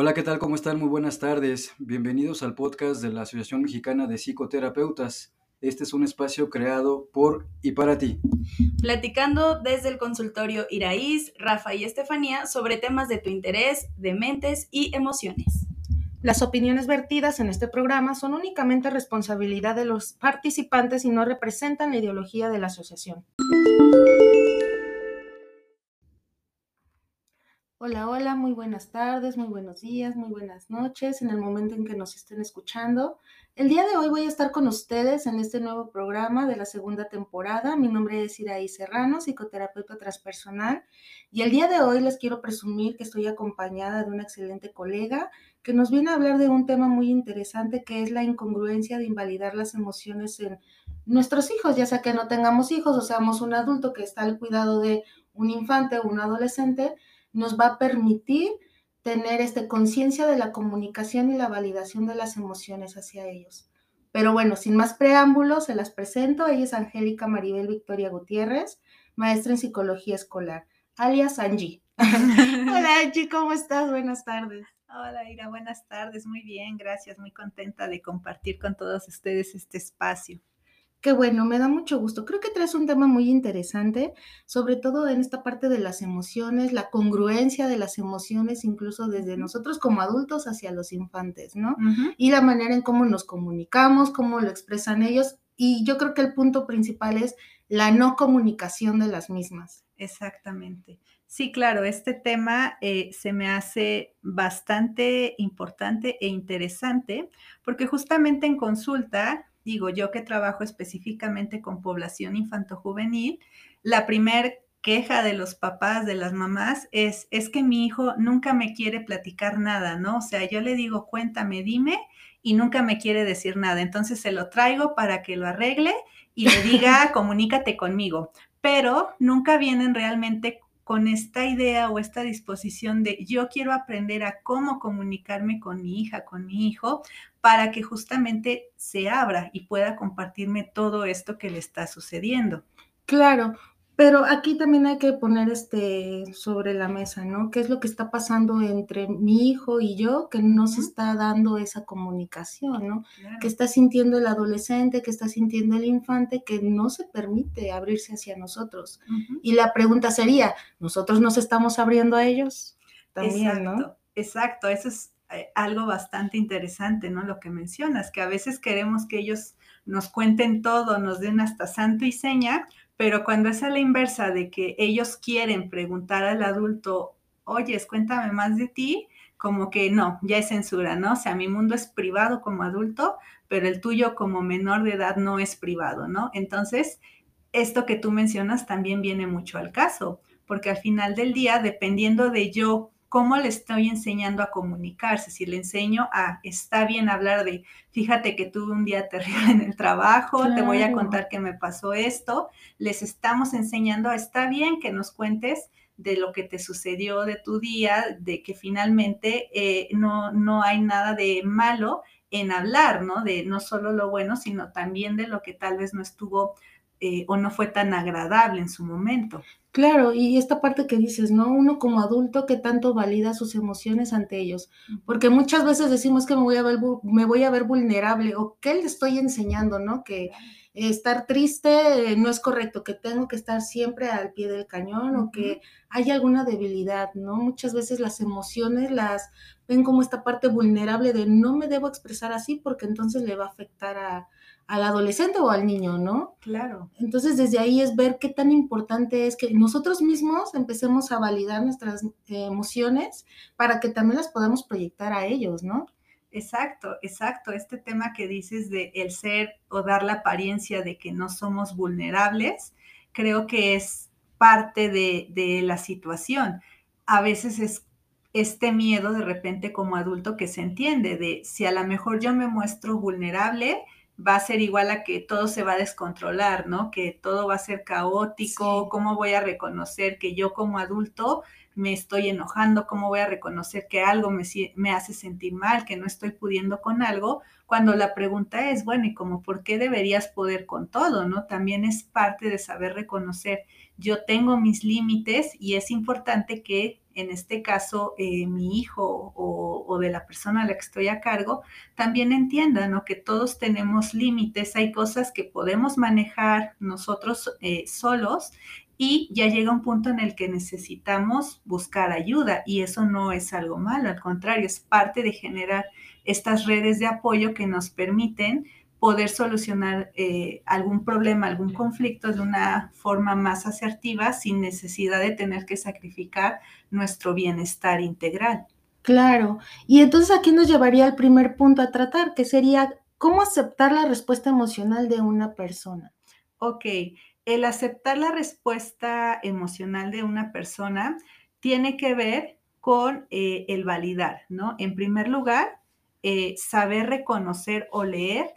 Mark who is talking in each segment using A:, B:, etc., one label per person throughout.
A: Hola, ¿qué tal? ¿Cómo están? Muy buenas tardes. Bienvenidos al podcast de la Asociación Mexicana de Psicoterapeutas. Este es un espacio creado por y para ti.
B: Platicando desde el consultorio Iraíz, Rafa y Estefanía sobre temas de tu interés, de mentes y emociones.
C: Las opiniones vertidas en este programa son únicamente responsabilidad de los participantes y no representan la ideología de la asociación. Hola, hola, muy buenas tardes, muy buenos días, muy buenas noches en el momento en que nos estén escuchando. El día de hoy voy a estar con ustedes en este nuevo programa de la segunda temporada. Mi nombre es Iraí Serrano, psicoterapeuta transpersonal, y el día de hoy les quiero presumir que estoy acompañada de una excelente colega que nos viene a hablar de un tema muy interesante que es la incongruencia de invalidar las emociones en nuestros hijos, ya sea que no tengamos hijos o seamos un adulto que está al cuidado de un infante o un adolescente nos va a permitir tener este, conciencia de la comunicación y la validación de las emociones hacia ellos. Pero bueno, sin más preámbulos, se las presento. Ella es Angélica Maribel Victoria Gutiérrez, maestra en psicología escolar, alias Angie. Hola Angie, ¿cómo estás? Buenas tardes.
D: Hola Ira, buenas tardes. Muy bien, gracias. Muy contenta de compartir con todos ustedes este espacio.
C: Qué bueno, me da mucho gusto. Creo que traes un tema muy interesante, sobre todo en esta parte de las emociones, la congruencia de las emociones, incluso desde nosotros como adultos hacia los infantes, ¿no? Y la manera en cómo nos comunicamos, cómo lo expresan ellos. Y yo creo que el punto principal es la no comunicación de las mismas.
D: Exactamente. Sí, claro, este tema eh, se me hace bastante importante e interesante porque justamente en consulta digo, yo que trabajo específicamente con población infantojuvenil, la primer queja de los papás, de las mamás, es, es que mi hijo nunca me quiere platicar nada, ¿no? O sea, yo le digo, cuéntame, dime, y nunca me quiere decir nada. Entonces se lo traigo para que lo arregle y le diga, comunícate conmigo. Pero nunca vienen realmente con esta idea o esta disposición de yo quiero aprender a cómo comunicarme con mi hija, con mi hijo, para que justamente se abra y pueda compartirme todo esto que le está sucediendo.
C: Claro, pero aquí también hay que poner este sobre la mesa, ¿no? ¿Qué es lo que está pasando entre mi hijo y yo que no se está dando esa comunicación, ¿no? Que está sintiendo el adolescente, que está sintiendo el infante, que no se permite abrirse hacia nosotros. Y la pregunta sería, ¿nosotros nos estamos abriendo a ellos?
D: También, exacto, Exacto, eso es eh, algo bastante interesante, ¿no? Lo que mencionas, que a veces queremos que ellos nos cuenten todo, nos den hasta santo y seña, pero cuando es a la inversa de que ellos quieren preguntar al adulto, oyes, cuéntame más de ti, como que no, ya es censura, ¿no? O sea, mi mundo es privado como adulto, pero el tuyo como menor de edad no es privado, ¿no? Entonces, esto que tú mencionas también viene mucho al caso, porque al final del día, dependiendo de yo cómo le estoy enseñando a comunicarse. Si le enseño a, está bien hablar de, fíjate que tuve un día terrible en el trabajo, te voy a contar que me pasó esto, les estamos enseñando a, está bien que nos cuentes de lo que te sucedió de tu día, de que finalmente eh, no, no hay nada de malo en hablar, ¿no? De no solo lo bueno, sino también de lo que tal vez no estuvo eh, o no fue tan agradable en su momento.
C: Claro, y esta parte que dices, ¿no? Uno como adulto que tanto valida sus emociones ante ellos, porque muchas veces decimos que me voy a ver, me voy a ver vulnerable o qué le estoy enseñando, ¿no? Que estar triste no es correcto, que tengo que estar siempre al pie del cañón o que hay alguna debilidad, ¿no? Muchas veces las emociones las ven como esta parte vulnerable de no me debo expresar así porque entonces le va a afectar a, al adolescente o al niño, ¿no?
D: Claro.
C: Entonces, desde ahí es ver qué tan importante es que nosotros mismos empecemos a validar nuestras eh, emociones para que también las podamos proyectar a ellos, ¿no?
D: Exacto, exacto. Este tema que dices de el ser o dar la apariencia de que no somos vulnerables, creo que es parte de, de la situación. A veces es este miedo de repente como adulto que se entiende de si a lo mejor yo me muestro vulnerable, va a ser igual a que todo se va a descontrolar, ¿no? Que todo va a ser caótico, ¿cómo voy a reconocer que yo como adulto me estoy enojando? ¿Cómo voy a reconocer que algo me, hace sentir mal, que no estoy pudiendo con algo? Cuando la pregunta es, bueno, ¿y como por qué deberías poder con todo, ¿no? También es parte de saber reconocer, yo tengo mis límites y es importante que en este caso eh, mi hijo o, de la persona a la que estoy a cargo, también entienda ¿no? que todos tenemos límites, hay cosas que podemos manejar nosotros eh, solos y ya llega un punto en el que necesitamos buscar ayuda y eso no es algo malo, al contrario, es parte de generar estas redes de apoyo que nos permiten poder solucionar eh, algún problema, algún conflicto de una forma más asertiva sin necesidad de tener que sacrificar nuestro bienestar integral.
C: Claro, y entonces aquí nos llevaría al primer punto a tratar, que sería cómo aceptar la respuesta emocional de una persona.
D: Ok, el aceptar la respuesta emocional de una persona tiene que ver con eh, el validar, ¿no? En primer lugar, eh, saber reconocer o leer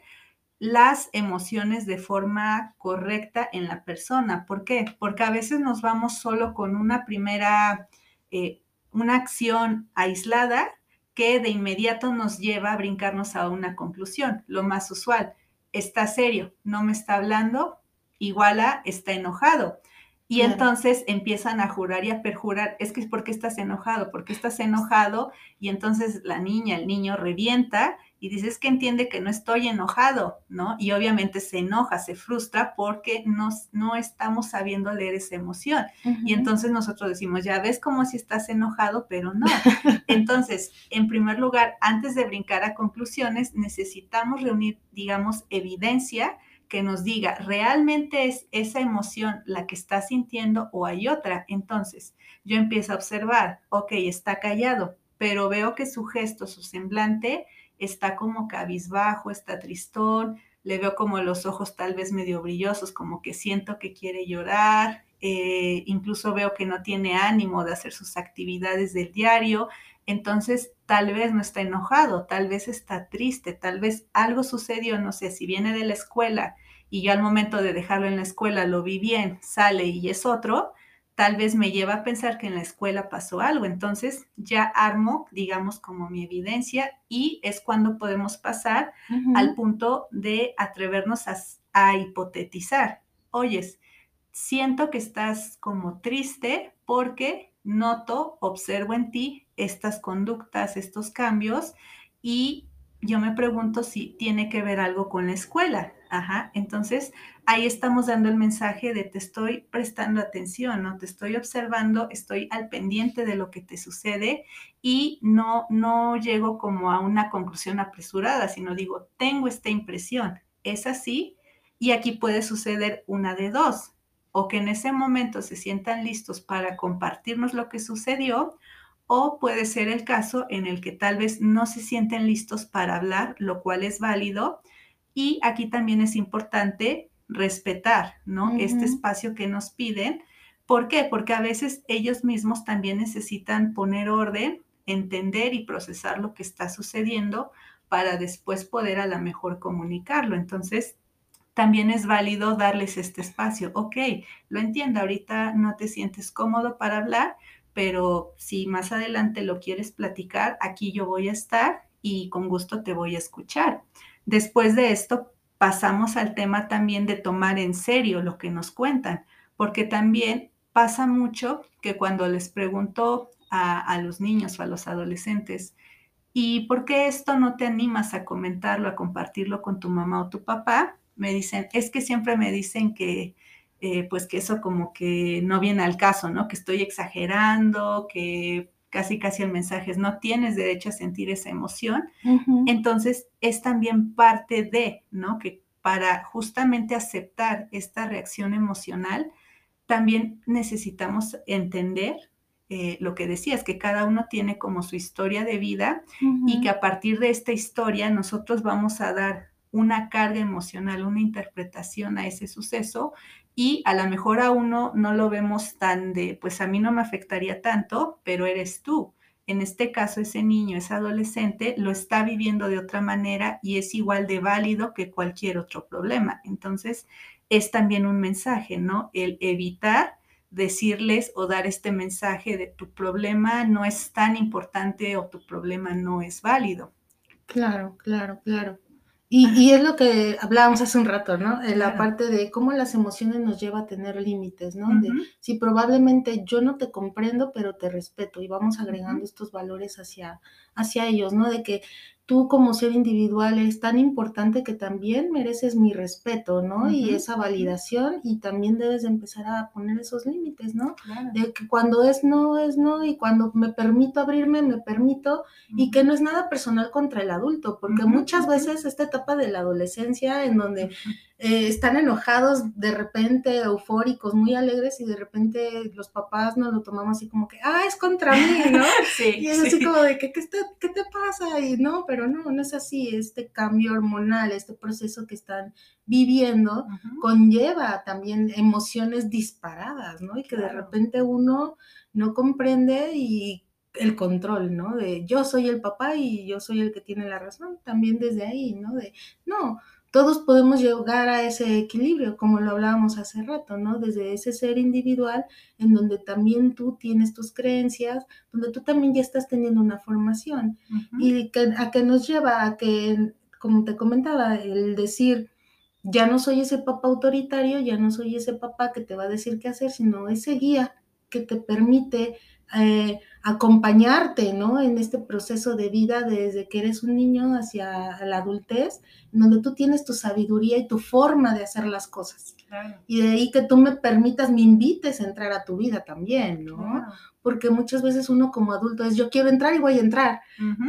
D: las emociones de forma correcta en la persona. ¿Por qué? Porque a veces nos vamos solo con una primera, eh, una acción aislada que de inmediato nos lleva a brincarnos a una conclusión, lo más usual. Está serio, no me está hablando, igual a está enojado. Y entonces empiezan a jurar y a perjurar, es que es porque estás enojado, porque estás enojado, y entonces la niña, el niño revienta y dice, es que entiende que no estoy enojado, ¿no? Y obviamente se enoja, se frustra porque nos, no estamos sabiendo leer esa emoción. Y entonces nosotros decimos, ya ves como si estás enojado, pero no. Entonces, en primer lugar, antes de brincar a conclusiones, necesitamos reunir, digamos, evidencia que nos diga, ¿realmente es esa emoción la que está sintiendo o hay otra? Entonces, yo empiezo a observar, ok, está callado, pero veo que su gesto, su semblante, está como cabizbajo, está tristón, le veo como los ojos tal vez medio brillosos, como que siento que quiere llorar, eh, incluso veo que no tiene ánimo de hacer sus actividades del diario, entonces tal vez no está enojado, tal vez está triste, tal vez algo sucedió, no sé, si viene de la escuela y yo al momento de dejarlo en la escuela lo vi bien, sale y es otro, tal vez me lleva a pensar que en la escuela pasó algo. Entonces ya armo, digamos, como mi evidencia y es cuando podemos pasar al punto de atrevernos a, hipotetizar. Oyes, siento que estás como triste porque noto, observo en ti estas conductas, estos cambios y yo me pregunto si tiene que ver algo con la escuela. Ajá, entonces ahí estamos dando el mensaje de te estoy prestando atención, ¿no? Te estoy observando, estoy al pendiente de lo que te sucede y no, no llego como a una conclusión apresurada, sino digo, tengo esta impresión, es así y aquí puede suceder una de dos, o que en ese momento se sientan listos para compartirnos lo que sucedió, o puede ser el caso en el que tal vez no se sienten listos para hablar, lo cual es válido y aquí también es importante respetar, ¿no? Este espacio que nos piden. ¿Por qué? Porque a veces ellos mismos también necesitan poner orden, entender y procesar lo que está sucediendo para después poder a lo mejor comunicarlo. Entonces, también es válido darles este espacio. Ok, lo entiendo, ahorita no te sientes cómodo para hablar, pero si más adelante lo quieres platicar, aquí yo voy a estar y con gusto te voy a escuchar. Después de esto, pasamos al tema también de tomar en serio lo que nos cuentan, porque también pasa mucho que cuando les pregunto a, los niños o a los adolescentes, ¿y por qué esto no te animas a comentarlo, a compartirlo con tu mamá o tu papá? Me dicen, es que siempre me dicen que, eh, pues que eso como que no viene al caso, ¿no? Que estoy exagerando, que casi casi el mensaje es no tienes derecho a sentir esa emoción, entonces es también parte de, ¿no? Que para justamente aceptar esta reacción emocional, también necesitamos entender eh, lo que decías, que cada uno tiene como su historia de vida y que a partir de esta historia nosotros vamos a dar una carga emocional, una interpretación a ese suceso y a lo mejor a uno no lo vemos tan de, pues a mí no me afectaría tanto, pero eres tú. En este caso, ese niño, ese adolescente, lo está viviendo de otra manera y es igual de válido que cualquier otro problema. Entonces, es también un mensaje, ¿no? El evitar decirles o dar este mensaje de tu problema no es tan importante o tu problema no es válido.
C: Claro, claro, claro. Y, es lo que hablábamos hace un rato, ¿no? En la
D: Claro.
C: parte de cómo las emociones nos lleva a tener límites, ¿no? De si probablemente yo no te comprendo, pero te respeto y vamos agregando estos valores hacia, hacia ellos, ¿no? De que tú como ser individual eres tan importante que también mereces mi respeto, ¿no? Y esa validación y también debes de empezar a poner esos límites, ¿no?
D: Claro.
C: De que cuando es no, es no y cuando me permito abrirme, me permito y que no es nada personal contra el adulto, porque muchas veces esta etapa de la adolescencia en donde. Eh, están enojados, de repente eufóricos, muy alegres y de repente los papás nos lo tomamos así como que, ah, es contra mí, ¿no?
D: Sí,
C: Y es así
D: sí.
C: como de que, ¿qué, está- qué te pasa? Y no, pero no, no es así. Este cambio hormonal, este proceso que están viviendo, conlleva también emociones disparadas, ¿no? Y que de repente uno no comprende y el control, ¿no? De yo soy el papá y yo soy el que tiene la razón, también desde ahí, ¿no? De no, todos podemos llegar a ese equilibrio, como lo hablábamos hace rato, ¿no? Desde ese ser individual en donde también tú tienes tus creencias, donde tú también ya estás teniendo una formación y que, a que nos lleva a que, como te comentaba, el decir, ya no soy ese papá autoritario, ya no soy ese papá que te va a decir qué hacer, sino ese guía que te permite eh, acompañarte, ¿no? En este proceso de vida desde que eres un niño hacia la adultez, donde tú tienes tu sabiduría y tu forma de hacer las cosas.
D: Claro.
C: Y de ahí que tú me permitas, me invites a entrar a tu vida también, ¿no?
D: Claro.
C: Porque muchas veces uno como adulto es, yo quiero entrar y voy a entrar.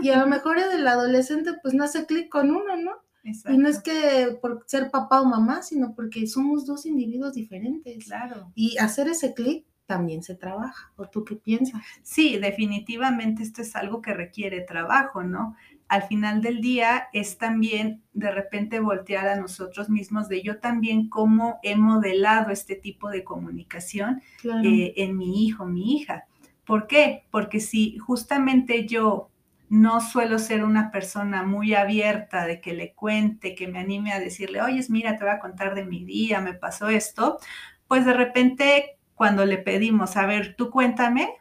C: Y a lo mejor el adolescente pues no hace clic con uno, ¿no? Y no es que por ser papá o mamá, sino porque somos dos individuos diferentes.
D: Claro.
C: Y hacer ese clic también se trabaja. ¿O tú qué piensas?
D: Sí, definitivamente esto es algo que requiere trabajo, ¿no? Al final del día es también de repente voltear a nosotros mismos de yo también cómo he modelado este tipo de comunicación
C: Claro.
D: eh, en mi hijo, mi hija. ¿Por qué? Porque si justamente yo no suelo ser una persona muy abierta de que le cuente, que me anime a decirle, oye, mira, te voy a contar de mi día, me pasó esto, pues de repente cuando le pedimos, a ver, tú cuéntame,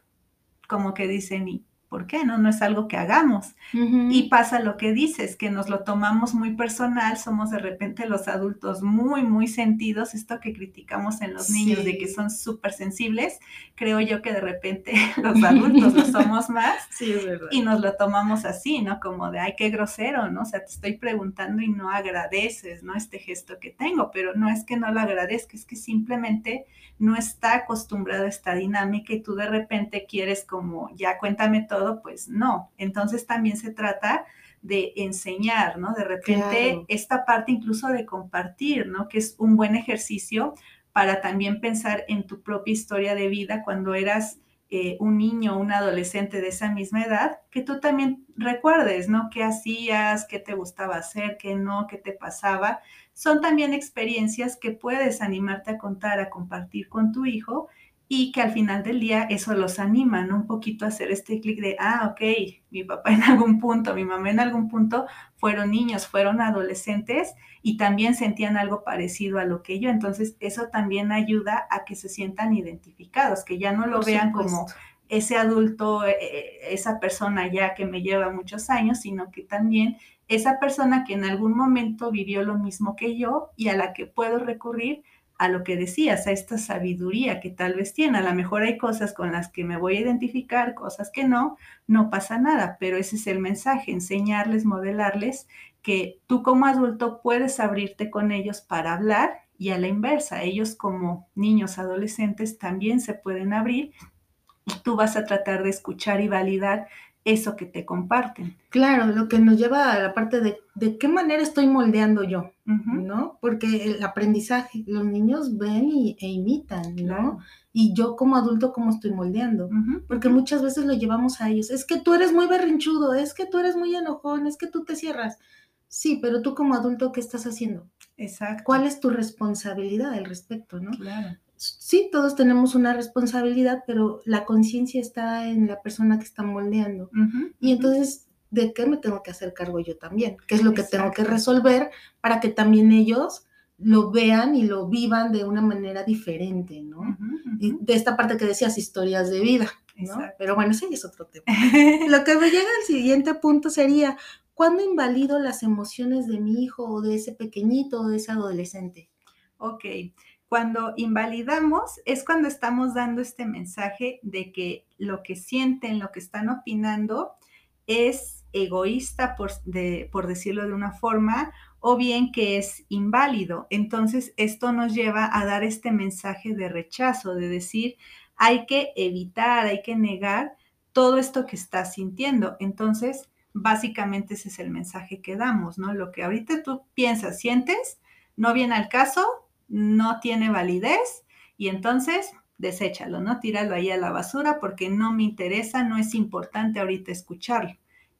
D: como que dicen, ¿y por qué? No, no es algo que hagamos.
C: Ujú.
D: Y pasa lo que dices, que nos lo tomamos muy personal, somos de repente los adultos muy, muy sentidos, esto que criticamos en los niños de que
C: Sí.
D: son súper sensibles, creo yo que de repente los adultos lo somos más
C: Sí, es verdad.
D: y nos lo tomamos así, ¿no? Como de, ay, qué grosero, ¿no? O sea, te estoy preguntando y no agradeces, ¿no? Este gesto que tengo, pero no es que no lo agradezca, es que simplemente no está acostumbrado a esta dinámica y tú de repente quieres como, ya cuéntame todo, pues no. Entonces también se trata de enseñar, ¿no? De repente
C: Claro.
D: esta parte incluso de compartir, ¿no? Que es un buen ejercicio para también pensar en tu propia historia de vida cuando eras eh, un niño o un adolescente de esa misma edad, que tú también recuerdes, ¿no? ¿Qué hacías? ¿Qué te gustaba hacer? ¿Qué no? ¿Qué te pasaba? Son también experiencias que puedes animarte a contar, a compartir con tu hijo y que al final del día eso los anima, ¿no? Un poquito a hacer este clic de, ah, ok, mi papá en algún punto, mi mamá en algún punto fueron niños, fueron adolescentes y también sentían algo parecido a lo que yo. Entonces, eso también ayuda a que se sientan identificados, que ya no lo
C: Por
D: vean como ese adulto, eh, esa persona ya que me lleva muchos años, sino que también esa persona que en algún momento vivió lo mismo que yo y a la que puedo recurrir a lo que decías, a esta sabiduría que tal vez tiene. A lo mejor hay cosas con las que me voy a identificar, cosas que no, no pasa nada, pero ese es el mensaje, enseñarles, modelarles que tú como adulto puedes abrirte con ellos para hablar y a la inversa, ellos como niños, adolescentes también se pueden abrir y tú vas a tratar de escuchar y validar eso que te comparten.
C: Claro, lo que nos lleva a la parte de de qué manera estoy moldeando yo, ¿no? Porque el aprendizaje, los niños ven y, e imitan, ¿no?
D: Claro.
C: Y yo como adulto, ¿cómo estoy moldeando? Porque muchas veces lo llevamos a ellos. Es que tú eres muy berrinchudo, es que tú eres muy enojón, es que tú te cierras. Sí, pero tú como adulto, ¿qué estás haciendo?
D: Exacto.
C: ¿Cuál es tu responsabilidad al respecto, no?
D: Claro.
C: Sí, todos tenemos una responsabilidad, pero la conciencia está en la persona que está moldeando. Y entonces, ¿de qué me tengo que hacer cargo yo también? ¿Qué es lo que tengo que resolver para que también ellos lo vean y lo vivan de una manera diferente, ¿no? Y de esta parte que decías, historias de vida, ¿no?
D: Exacto.
C: Pero bueno, ese es otro tema. Lo que me llega al siguiente punto sería, ¿cuándo invalido las emociones de mi hijo o de ese pequeñito o de ese adolescente?
D: Ok, cuando invalidamos es cuando estamos dando este mensaje de que lo que sienten, lo que están opinando es egoísta, por, por decirlo de una forma, o bien que es inválido. Entonces, esto nos lleva a dar este mensaje de rechazo, de decir, hay que evitar, hay que negar todo esto que estás sintiendo. Entonces, básicamente ese es el mensaje que damos, ¿no? Lo que ahorita tú piensas, sientes, no viene al caso, no tiene validez y entonces deséchalo, ¿no? Tíralo ahí a la basura porque no me interesa, no es importante ahorita escucharlo.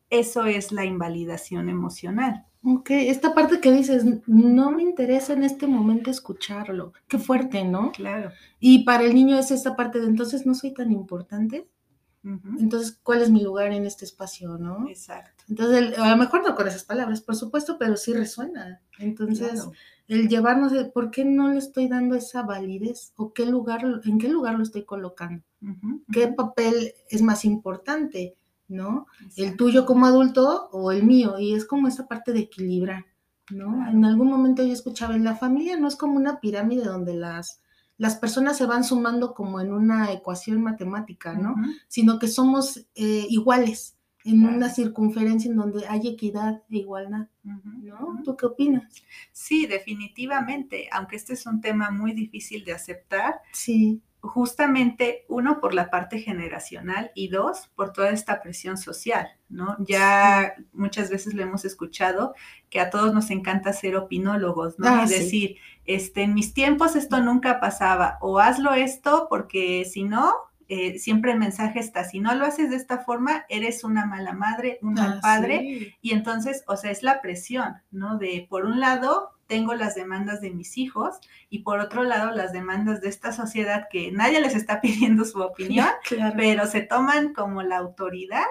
D: Eso es la invalidación emocional.
C: Ok, esta parte que dices, no me interesa en este momento escucharlo. Qué fuerte, ¿no?
D: Claro.
C: Y para el niño es esta parte de entonces no soy tan importante. Entonces, ¿cuál es mi lugar en este espacio, no?
D: Exacto.
C: Entonces, a lo mejor no con esas palabras, por supuesto, pero sí resuena. Entonces, el llevarnos de por qué no le estoy dando esa validez o qué lugar, en qué lugar lo estoy colocando, qué papel es más importante, ¿no? El tuyo como adulto o el mío, y es como esa parte de equilibrar, ¿no? En algún momento yo escuchaba, en la familia no es como una pirámide donde las, las personas se van sumando como en una ecuación matemática, ¿no? Sino que somos eh, iguales en una circunferencia en donde hay equidad e igualdad, ¿no? ¿Tú qué opinas?
D: Sí, definitivamente, aunque este es un tema muy difícil de aceptar.
C: Sí.
D: Justamente, uno, por la parte generacional y dos, por toda esta presión social, ¿no? Ya muchas veces lo hemos escuchado que a todos nos encanta ser opinólogos, ¿no?
C: Ah,
D: y
C: sí.
D: decir, este, en mis tiempos esto nunca pasaba, o hazlo esto porque si no, eh, siempre el mensaje está, si no lo haces de esta forma, eres una mala madre, un mal
C: Ah,
D: padre,
C: sí.
D: y entonces, o sea, es la presión, ¿no? De, por un lado, tengo las demandas de mis hijos y por otro lado, las demandas de esta sociedad que nadie les está pidiendo su opinión,
C: Claro.
D: pero se toman como la autoridad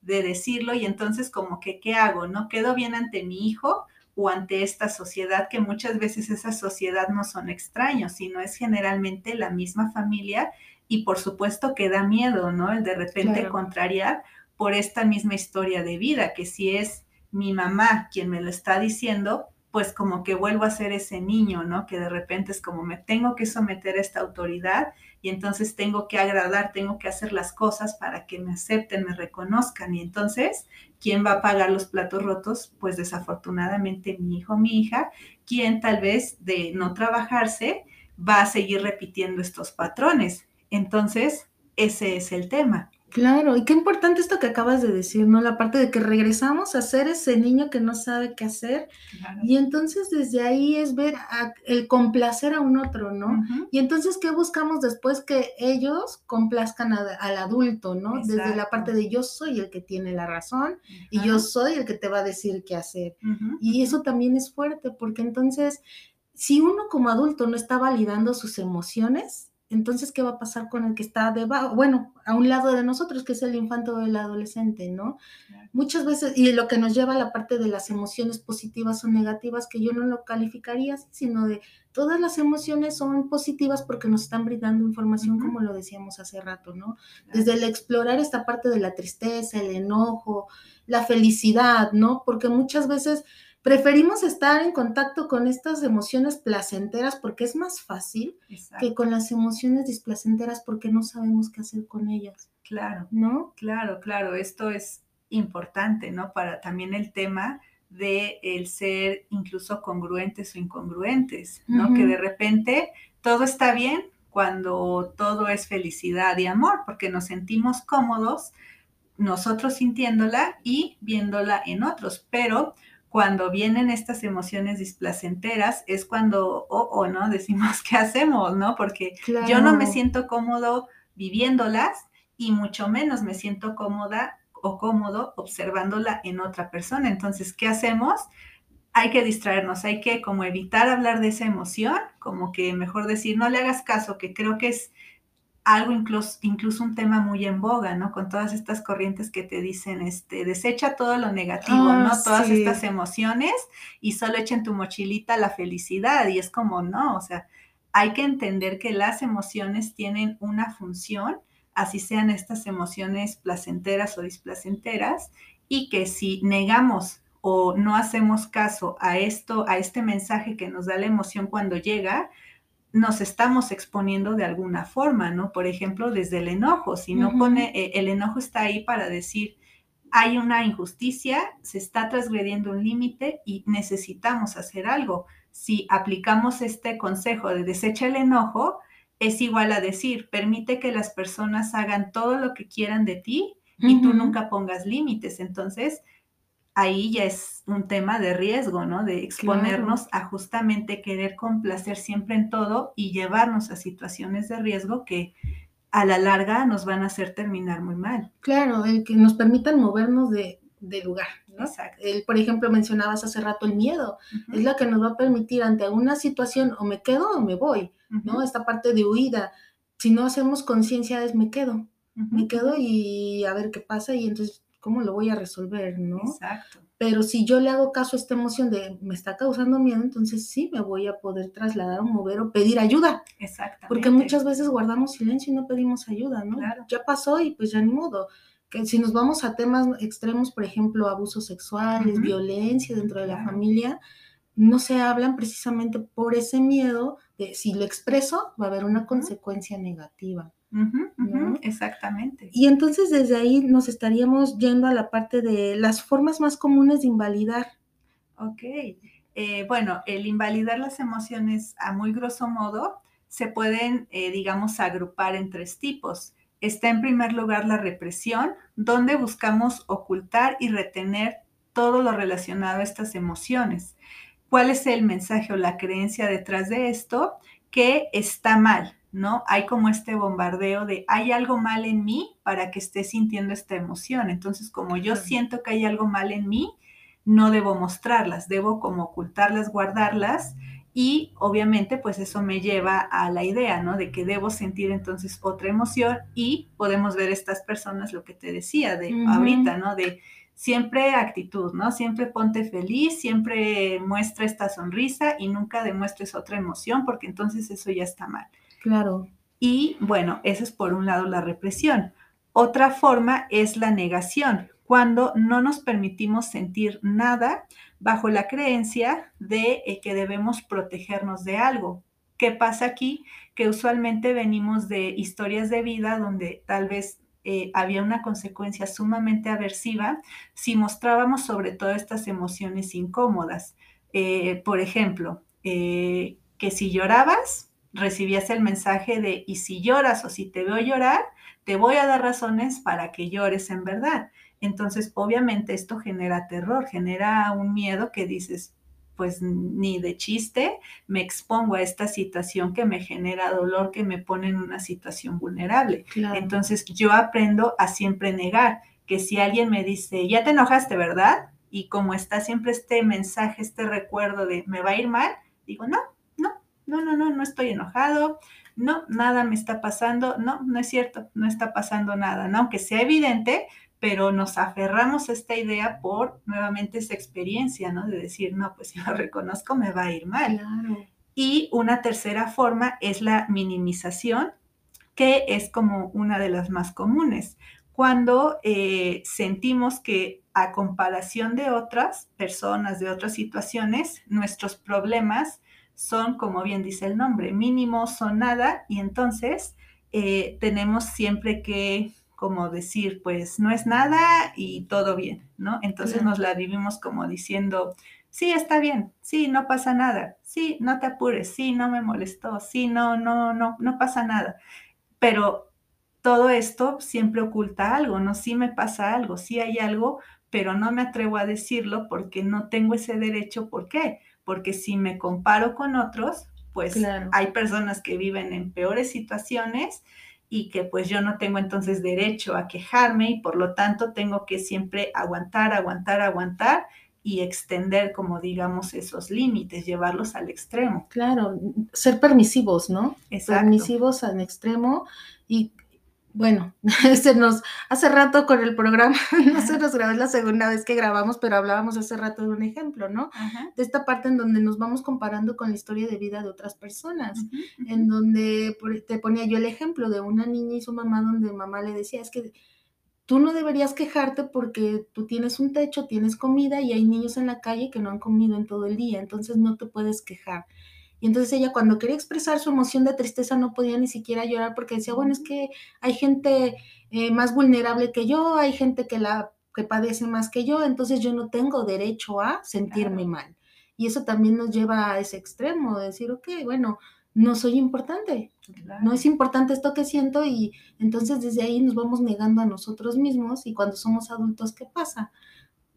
D: de decirlo y entonces como que, ¿qué hago? ¿No quedo bien ante mi hijo o ante esta sociedad que muchas veces esa sociedad no son extraños, sino es generalmente la misma familia y por supuesto que da miedo, ¿no? El de repente
C: Claro.
D: contrariar por esta misma historia de vida, que si es mi mamá quien me lo está diciendo, pues como que vuelvo a ser ese niño, ¿no? Que de repente es como me tengo que someter a esta autoridad y entonces tengo que agradar, tengo que hacer las cosas para que me acepten, me reconozcan y entonces, ¿quién va a pagar los platos rotos? Pues desafortunadamente mi hijo, mi hija, quien tal vez de no trabajarse va a seguir repitiendo estos patrones. Entonces, ese es el tema.
C: Claro, y qué importante esto que acabas de decir, ¿no? La parte de que regresamos a ser ese niño que no sabe qué hacer y entonces desde ahí es ver a- el complacer a un otro, ¿no? Y entonces, ¿qué buscamos después? Que ellos complazcan a- al adulto, ¿no? Desde la parte de yo soy el que tiene la razón y yo soy el que te va a decir qué hacer. Y eso también es fuerte, porque entonces, si uno como adulto no está validando sus emociones, entonces, ¿qué va a pasar con el que está debajo? Bueno, a un lado de nosotros, que es el infante o el adolescente, ¿no?
D: Claro.
C: Muchas veces, y lo que nos lleva a la parte de las emociones positivas o negativas, que yo no lo calificaría así, sino de todas las emociones son positivas porque nos están brindando información, como lo decíamos hace rato, ¿no?
D: Claro.
C: Desde el explorar esta parte de la tristeza, el enojo, la felicidad, ¿no? Porque muchas veces preferimos estar en contacto con estas emociones placenteras porque es más fácil
D: Exacto.
C: que con las emociones displacenteras porque no sabemos qué hacer con ellas,
D: Claro,
C: ¿no?
D: claro, claro. Esto es importante, ¿no? Para también el tema de el ser incluso congruentes o incongruentes, ¿no? Que de repente todo está bien cuando todo es felicidad y amor, porque nos sentimos cómodos nosotros sintiéndola y viéndola en otros, pero cuando vienen estas emociones displacenteras es cuando, oh, oh, ¿no? Decimos, ¿qué hacemos, no? Porque yo no me siento cómodo viviéndolas y mucho menos me siento cómoda o cómodo observándola en otra persona. Entonces, ¿qué hacemos? Hay que distraernos, hay que como evitar hablar de esa emoción, como que mejor decir, no le hagas caso, que creo que es algo incluso, incluso un tema muy en boga, ¿no? Con todas estas corrientes que te dicen, este, desecha todo lo negativo,
C: Ah,
D: ¿no? Todas estas emociones y solo echa en tu mochilita la felicidad. Y es como, no, o sea, hay que entender que las emociones tienen una función, así sean estas emociones placenteras o displacenteras, y que si negamos o no hacemos caso a esto, a este mensaje que nos da la emoción cuando llega, nos estamos exponiendo de alguna forma, ¿no? Por ejemplo, desde el enojo, si no pone, eh, el enojo está ahí para decir, hay una injusticia, se está transgrediendo un límite y necesitamos hacer algo. Si aplicamos este consejo de desecha el enojo, es igual a decir, permite que las personas hagan todo lo que quieran de ti y tú nunca pongas límites. Entonces, ahí ya es un tema de riesgo, ¿no? De exponernos a justamente querer complacer siempre en todo y llevarnos a situaciones de riesgo que a la larga nos van a hacer terminar muy mal.
C: Claro, el que nos permitan movernos de, lugar. ¿no? Exacto. El, por ejemplo, mencionabas hace rato el miedo. Es la que nos va a permitir ante una situación o me quedo o me voy, ¿no? Esta parte de huida. Si no hacemos conciencia es me quedo. Me quedo y a ver qué pasa y entonces ¿cómo lo voy a resolver? ¿no? Exacto. Pero si yo le hago caso a esta emoción de me está causando miedo, entonces sí me voy a poder trasladar o mover o pedir ayuda. Exactamente. Porque muchas veces guardamos silencio y no pedimos ayuda, ¿no? Claro. Ya pasó y pues ya ni modo. Que si nos vamos a temas extremos, por ejemplo, abusos sexuales, violencia dentro de la familia, no se hablan precisamente por ese miedo de si lo expreso va a haber una consecuencia negativa
D: exactamente.
C: Y entonces desde ahí nos estaríamos yendo a la parte de las formas más comunes de invalidar.
D: Ok. Eh, bueno, el invalidar las emociones a muy grosso modo se pueden, eh, digamos, agrupar en tres tipos. Está en primer lugar la represión, donde buscamos ocultar y retener todo lo relacionado a estas emociones. ¿Cuál es el mensaje o la creencia detrás de esto? Que está mal, ¿no? Hay como este bombardeo de hay algo mal en mí para que esté sintiendo esta emoción. Entonces, como yo siento que hay algo mal en mí, no debo mostrarlas, debo como ocultarlas, guardarlas y obviamente pues eso me lleva a la idea, ¿no? De que debo sentir entonces otra emoción y podemos ver estas personas lo que te decía de ahorita, ¿no? De siempre actitud, ¿no? Siempre ponte feliz, siempre muestra esta sonrisa y nunca demuestres otra emoción porque entonces eso ya está mal.
C: Claro.
D: Y bueno, esa es por un lado la represión. Otra forma es la negación, cuando no nos permitimos sentir nada bajo la creencia de eh, que debemos protegernos de algo. ¿Qué pasa aquí? Que usualmente venimos de historias de vida donde tal vez eh, había una consecuencia sumamente aversiva si mostrábamos sobre todo estas emociones incómodas. Eh, por ejemplo, que si llorabas, recibías el mensaje de, y si lloras o si te veo llorar, te voy a dar razones para que llores en verdad. Entonces, obviamente esto genera terror, genera un miedo que dices, pues ni de chiste me expongo a esta situación que me genera dolor, que me pone en una situación vulnerable. Entonces, yo aprendo a siempre negar, que si alguien me dice, ya te enojaste, ¿verdad? Y como está siempre este mensaje, este recuerdo de, me va a ir mal, digo, no, no, no, no, no estoy enojado, no, nada me está pasando, no, no es cierto, no está pasando nada, ¿no? aunque sea evidente, pero nos aferramos a esta idea por nuevamente esa experiencia, ¿no? De decir, no, pues si lo reconozco me va a ir mal. Y una tercera forma es la minimización, que es como una de las más comunes. Cuando eh, sentimos que a comparación de otras personas, de otras situaciones, nuestros problemas son, como bien dice el nombre, mínimos, son nada, y entonces eh, tenemos siempre que, como decir, pues no es nada y todo bien, ¿no? Entonces nos la vivimos como diciendo, sí, está bien, sí, no pasa nada, sí, no te apures, sí, no me molestó, sí, no, no, no, no pasa nada. Pero todo esto siempre oculta algo, ¿no? Sí me pasa algo, sí hay algo, pero no me atrevo a decirlo porque no tengo ese derecho. ¿Por qué? Porque si me comparo con otros, pues hay personas que viven en peores situaciones y que pues yo no tengo entonces derecho a quejarme y por lo tanto tengo que siempre aguantar, aguantar, aguantar y extender, como digamos, esos límites, llevarlos al extremo.
C: Claro, ser permisivos, ¿no? Exacto. Permisivos al extremo y bueno, se nos, hace rato con el programa, no se nos grabó la segunda vez que grabamos, pero hablábamos hace rato de un ejemplo, ¿no? De esta parte en donde nos vamos comparando con la historia de vida de otras personas, en donde te ponía yo el ejemplo de una niña y su mamá, donde mamá le decía, es que tú no deberías quejarte porque tú tienes un techo, tienes comida y hay niños en la calle que no han comido en todo el día, entonces no te puedes quejar. Y entonces ella cuando quería expresar su emoción de tristeza no podía ni siquiera llorar porque decía, bueno, es que hay gente eh, más vulnerable que yo, hay gente que la que padece más que yo, entonces yo no tengo derecho a sentirme mal. Y eso también nos lleva a ese extremo, de decir, ok, bueno, no soy importante, no es importante esto que siento y entonces desde ahí nos vamos negando a nosotros mismos y cuando somos adultos, ¿qué pasa?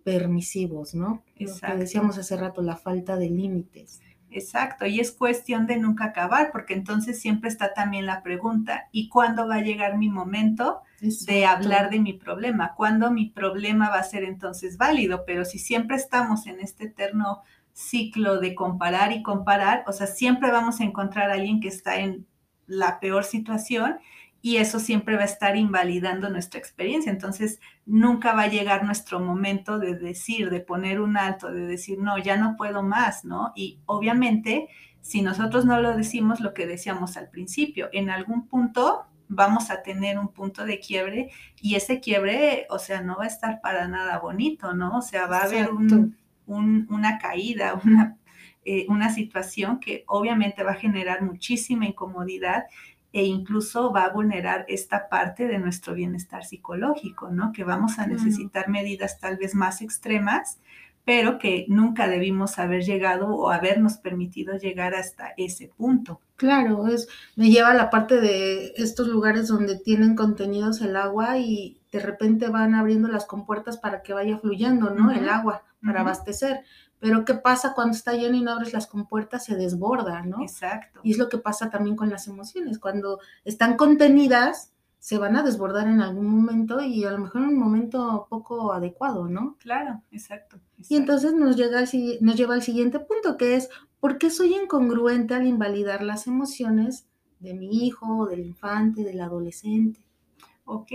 C: Permisivos, ¿no? Lo que decíamos hace rato, la falta de límites.
D: Exacto, y es cuestión de nunca acabar, porque entonces siempre está también la pregunta, ¿y cuándo va a llegar mi momento de hablar de mi problema? ¿Cuándo mi problema va a ser entonces válido? Pero si siempre estamos en este eterno ciclo de comparar y comparar, o sea, siempre vamos a encontrar a alguien que está en la peor situación y eso siempre va a estar invalidando nuestra experiencia. Entonces, nunca va a llegar nuestro momento de decir, de poner un alto, de decir, no, ya no puedo más, ¿no? Y obviamente, si nosotros no lo decimos, lo que decíamos al principio, en algún punto vamos a tener un punto de quiebre y ese quiebre, o sea, no va a estar para nada bonito, ¿no? O sea, va a haber una caída, una, eh, una situación que obviamente va a generar muchísima incomodidad e incluso va a vulnerar esta parte de nuestro bienestar psicológico, ¿no? Que vamos a necesitar medidas tal vez más extremas, pero que nunca debimos haber llegado o habernos permitido llegar hasta ese punto.
C: Claro, es, me lleva a la parte de estos lugares donde tienen contenidos el agua y de repente van abriendo las compuertas para que vaya fluyendo, ¿no? El agua para abastecer. Pero ¿qué pasa cuando está lleno y no abres las compuertas? Se desborda, ¿no?
D: Exacto.
C: Y es lo que pasa también con las emociones. Cuando están contenidas, se van a desbordar en algún momento y a lo mejor en un momento poco adecuado, ¿no?
D: Claro, exacto.
C: Y entonces nos, llega nos lleva al siguiente punto, que es, ¿por qué soy incongruente al invalidar las emociones de mi hijo, del infante, del adolescente?
D: Ok,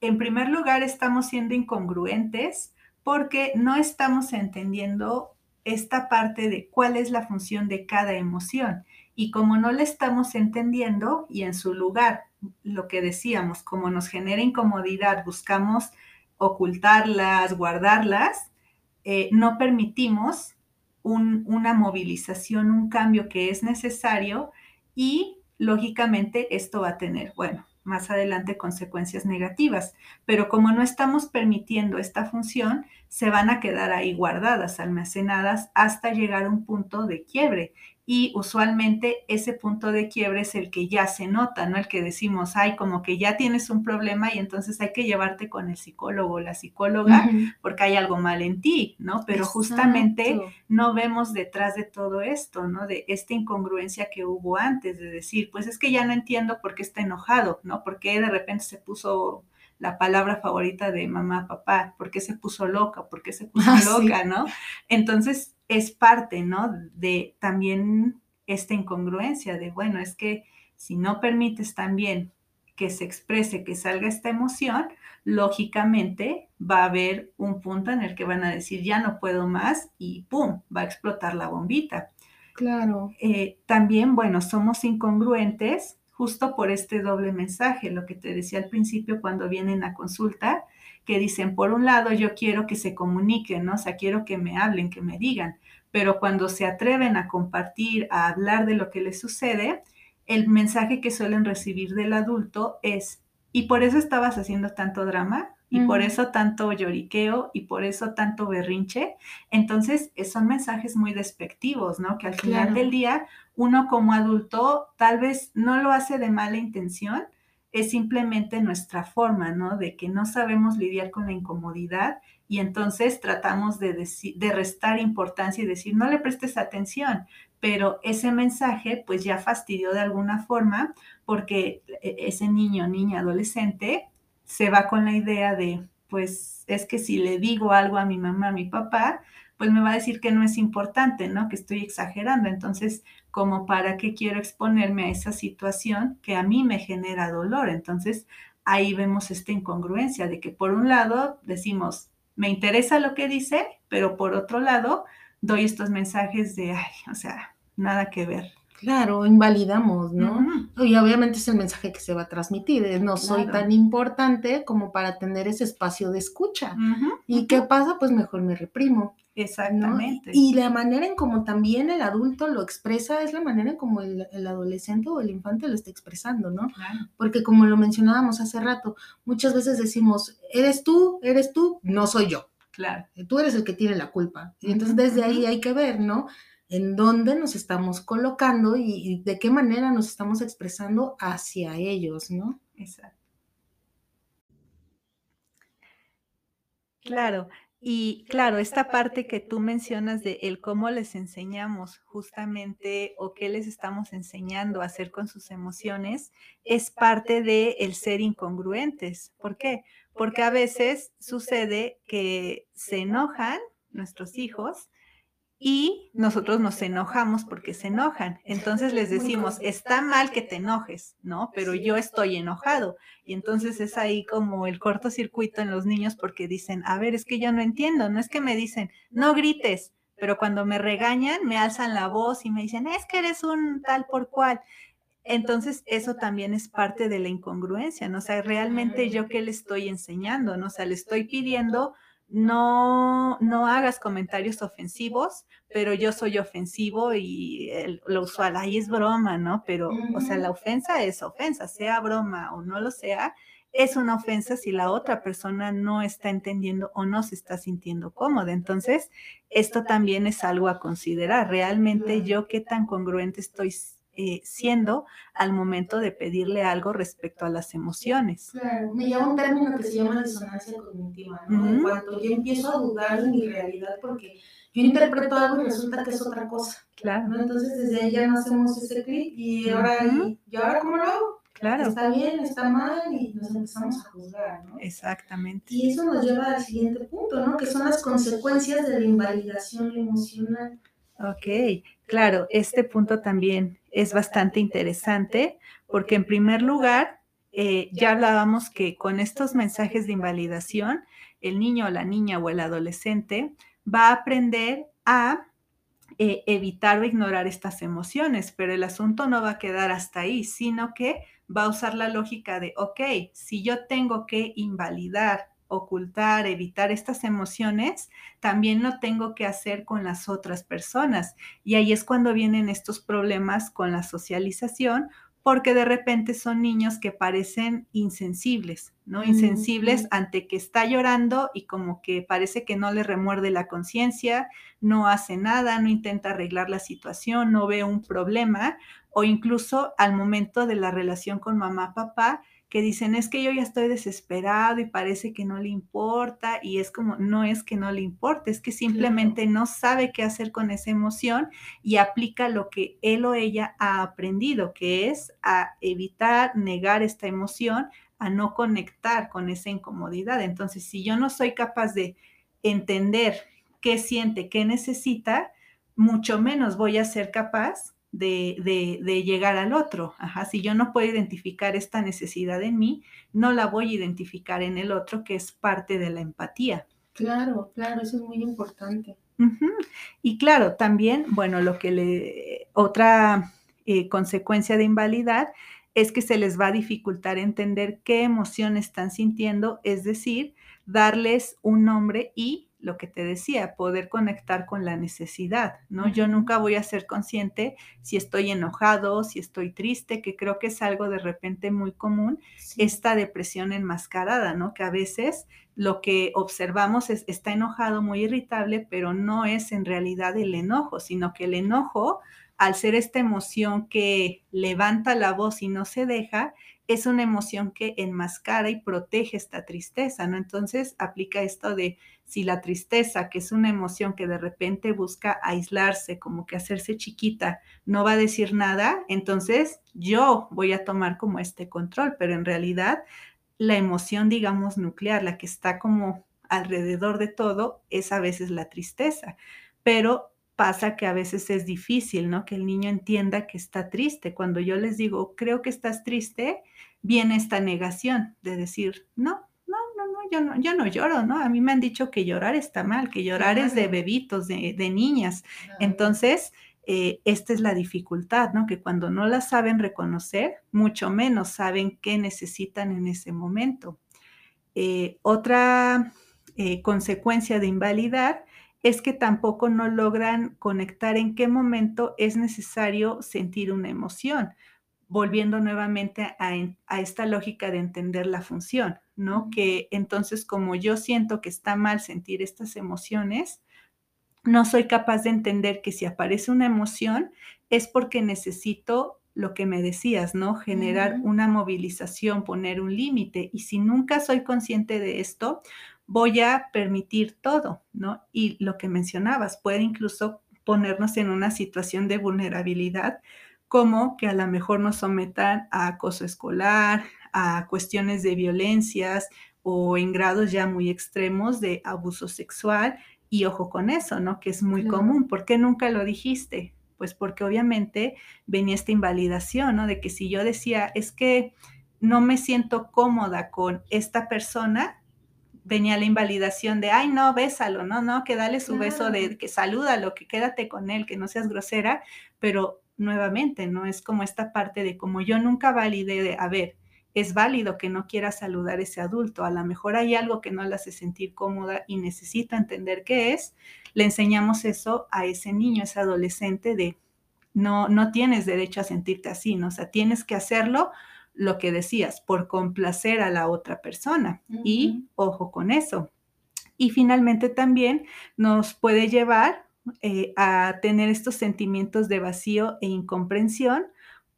D: en primer lugar estamos siendo incongruentes porque no estamos entendiendo esta parte de cuál es la función de cada emoción. Y como no la estamos entendiendo y en su lugar, lo que decíamos, como nos genera incomodidad, buscamos ocultarlas, guardarlas, eh, no permitimos una movilización, un cambio que es necesario y lógicamente esto va a tener, bueno, más adelante consecuencias negativas. Pero como no estamos permitiendo esta función, se van a quedar ahí guardadas, almacenadas hasta llegar a un punto de quiebre y usualmente ese punto de quiebre es el que ya se nota, ¿no? El que decimos, ay, como que ya tienes un problema y entonces hay que llevarte con el psicólogo o la psicóloga porque hay algo mal en ti, ¿no? Pero justamente no vemos detrás de todo esto, ¿no? De esta incongruencia que hubo antes, de decir, pues es que ya no entiendo por qué está enojado, ¿no? Porque de repente se puso la palabra favorita de mamá, papá, por qué se puso loca, por qué se puso ah, loca, ¿no? Entonces, es parte, ¿no? De también esta incongruencia de, bueno, es que si no permites también que se exprese, que salga esta emoción, lógicamente va a haber un punto en el que van a decir, ya no puedo más y ¡pum! va a explotar la bombita.
C: Claro.
D: Eh, también, bueno, somos incongruentes justo por este doble mensaje, lo que te decía al principio cuando vienen a consulta, que dicen, por un lado, yo quiero que se comuniquen, ¿no? O sea, quiero que me hablen, que me digan, pero cuando se atreven a compartir, a hablar de lo que les sucede, el mensaje que suelen recibir del adulto es, ¿y por eso estabas haciendo tanto drama? Y por eso tanto lloriqueo y por eso tanto berrinche. Entonces, eh, son mensajes muy despectivos, ¿no? Que al final del día, uno como adulto tal vez no lo hace de mala intención, es simplemente nuestra forma, ¿no? De que no sabemos lidiar con la incomodidad y entonces tratamos de, de restar importancia y decir, no le prestes atención, pero ese mensaje pues ya fastidió de alguna forma porque e, ese niño, niña, adolescente se va con la idea de, pues es que si le digo algo a mi mamá, a mi papá, pues me va a decir que no es importante, ¿no? Que estoy exagerando. Entonces, como para qué quiero exponerme a esa situación que a mí me genera dolor. Entonces, ahí vemos esta incongruencia de que por un lado decimos, me interesa lo que dice, pero por otro lado doy estos mensajes de, ay, o sea, nada que ver.
C: Claro, invalidamos, ¿no? Y obviamente es el mensaje que se va a transmitir, es, no soy
D: Claro.
C: tan importante como para tener ese espacio de escucha. ¿Y qué pasa? Pues mejor me reprimo. ¿no?
D: Exactamente.
C: Y la manera en como también el adulto lo expresa es la manera en como el, el adolescente o el infante lo está expresando, ¿no?
D: Claro.
C: Porque como lo mencionábamos hace rato, muchas veces decimos, eres tú, eres tú, no soy yo.
D: Claro.
C: Tú eres el que tiene la culpa. Y entonces desde ahí hay que ver, ¿no? En dónde nos estamos colocando y, y de qué manera nos estamos expresando hacia ellos, ¿no?
D: Exacto. Claro, y claro, esta parte que tú mencionas de el cómo les enseñamos justamente o qué les estamos enseñando a hacer con sus emociones es parte de el ser incongruentes. ¿Por qué? Porque a veces sucede que se enojan nuestros hijos y nosotros nos enojamos porque se enojan. Entonces les decimos, está mal que te enojes, ¿no? Pero yo estoy enojado. Y entonces es ahí como el cortocircuito en los niños porque dicen, a ver, es que yo no entiendo, no es que me dicen, no grites, pero cuando me regañan me alzan la voz y me dicen, es que eres un tal por cual. Entonces, eso también es parte de la incongruencia, ¿no? O sea, realmente yo qué le estoy enseñando, ¿no? O sea, le estoy pidiendo no, no hagas comentarios ofensivos, pero yo soy ofensivo y el- lo usual, ahí es broma, ¿no? Pero, o sea, la ofensa es ofensa, sea broma o no lo sea, es una ofensa si la otra persona no está entendiendo o no se está sintiendo cómoda. Entonces, esto también es algo a considerar. Realmente yo qué tan congruente estoy eh, siendo al momento de pedirle algo respecto a las emociones.
C: Claro, me llama un término que se llama disonancia cognitiva, ¿no? Cuanto yo empiezo a dudar de mi realidad porque yo interpreto algo y resulta que es otra cosa,
D: Claro,
C: ¿no? Entonces desde ahí ya no hacemos ese clic y ahora. ¿y, ¿y ahora cómo lo hago?
D: claro,
C: ¿Está bien? ¿Está mal? Y nos empezamos a juzgar, ¿no?
D: exactamente.
C: Y eso nos lleva al siguiente punto, ¿no? Que son las consecuencias de la invalidación emocional.
D: Ok, claro, este punto también es bastante interesante porque en primer lugar, eh, ya hablábamos que con estos mensajes de invalidación, el niño o la niña o el adolescente va a aprender a eh, evitar o ignorar estas emociones, pero el asunto no va a quedar hasta ahí, sino que va a usar la lógica de, ok, si yo tengo que invalidar, ocultar, evitar estas emociones, también lo tengo que hacer con las otras personas. Y ahí es cuando vienen estos problemas con la socialización, porque de repente son niños que parecen insensibles, ¿no? Insensibles ante que está llorando y como que parece que no le remuerde la conciencia, no hace nada, no intenta arreglar la situación, no ve un problema, o incluso al momento de la relación con mamá, papá, que dicen, es que yo ya estoy desesperado y parece que no le importa, y es como, no es que no le importe, es que simplemente no sabe qué hacer con esa emoción y aplica lo que él o ella ha aprendido, que es a evitar, negar esta emoción, a no conectar con esa incomodidad. Entonces, si yo no soy capaz de entender qué siente, qué necesita, mucho menos voy a ser capaz de, de, de, llegar al otro. Ajá. Si yo no puedo identificar esta necesidad en mí, no la voy a identificar en el otro, que es parte de la empatía.
C: Claro, claro, eso es muy importante.
D: Uh -huh. Y claro, también, bueno, lo que le, otra eh, consecuencia de invalidad es que se les va a dificultar entender qué emoción están sintiendo, es decir, darles un nombre y lo que te decía, poder conectar con la necesidad, ¿no? Yo nunca voy a ser consciente si estoy enojado, si estoy triste, que creo que es algo de repente muy común, sí. esta depresión enmascarada, ¿no? Que a veces lo que observamos es, está enojado, muy irritable, pero no es en realidad el enojo, sino que el enojo, al ser esta emoción que levanta la voz y no se deja, es una emoción que enmascara y protege esta tristeza, ¿no? Entonces aplica esto de si la tristeza, que es una emoción que de repente busca aislarse, como que hacerse chiquita, no va a decir nada, entonces yo voy a tomar como este control, pero en realidad la emoción, digamos, nuclear, la que está como alrededor de todo, es a veces la tristeza, pero pasa que a veces es difícil, ¿no? Que el niño entienda que está triste. Cuando yo les digo, creo que estás triste, viene esta negación de decir, no, yo no, yo no lloro, ¿no? A mí me han dicho que llorar está mal, que llorar claro. es de bebitos, de, de niñas. Claro. Entonces, eh, esta es la dificultad, ¿no? Que cuando no la saben reconocer, mucho menos saben qué necesitan en ese momento. Eh, otra eh, consecuencia de invalidar es que tampoco no logran conectar en qué momento es necesario sentir una emoción, volviendo nuevamente a, a esta lógica de entender la función, ¿no? Que entonces como yo siento que está mal sentir estas emociones, no soy capaz de entender que si aparece una emoción es porque necesito lo que me decías, ¿no? Generar una movilización, poner un límite. Y si nunca soy consciente de esto, voy a permitir todo, ¿no? Y lo que mencionabas, puede incluso ponernos en una situación de vulnerabilidad, como que a lo mejor nos sometan a acoso escolar, a cuestiones de violencias o en grados ya muy extremos de abuso sexual y ojo con eso, ¿no? Que es muy común. ¿Por qué nunca lo dijiste? Pues porque obviamente venía esta invalidación, ¿no? De que si yo decía, es que no me siento cómoda con esta persona, venía la invalidación de, ay, no, bésalo, no, no, que dale su beso de que salúdalo, que quédate con él, que no seas grosera, pero nuevamente, ¿no? Es como esta parte de como yo nunca validé de, a ver, es válido que no quiera saludar a ese adulto. A lo mejor hay algo que no le hace sentir cómoda y necesita entender qué es. Le enseñamos eso a ese niño, ese adolescente de no, no tienes derecho a sentirte así, ¿no? O sea, tienes que hacerlo lo que decías, por complacer a la otra persona. Y ojo con eso. Y finalmente también nos puede llevar eh, a tener estos sentimientos de vacío e incomprensión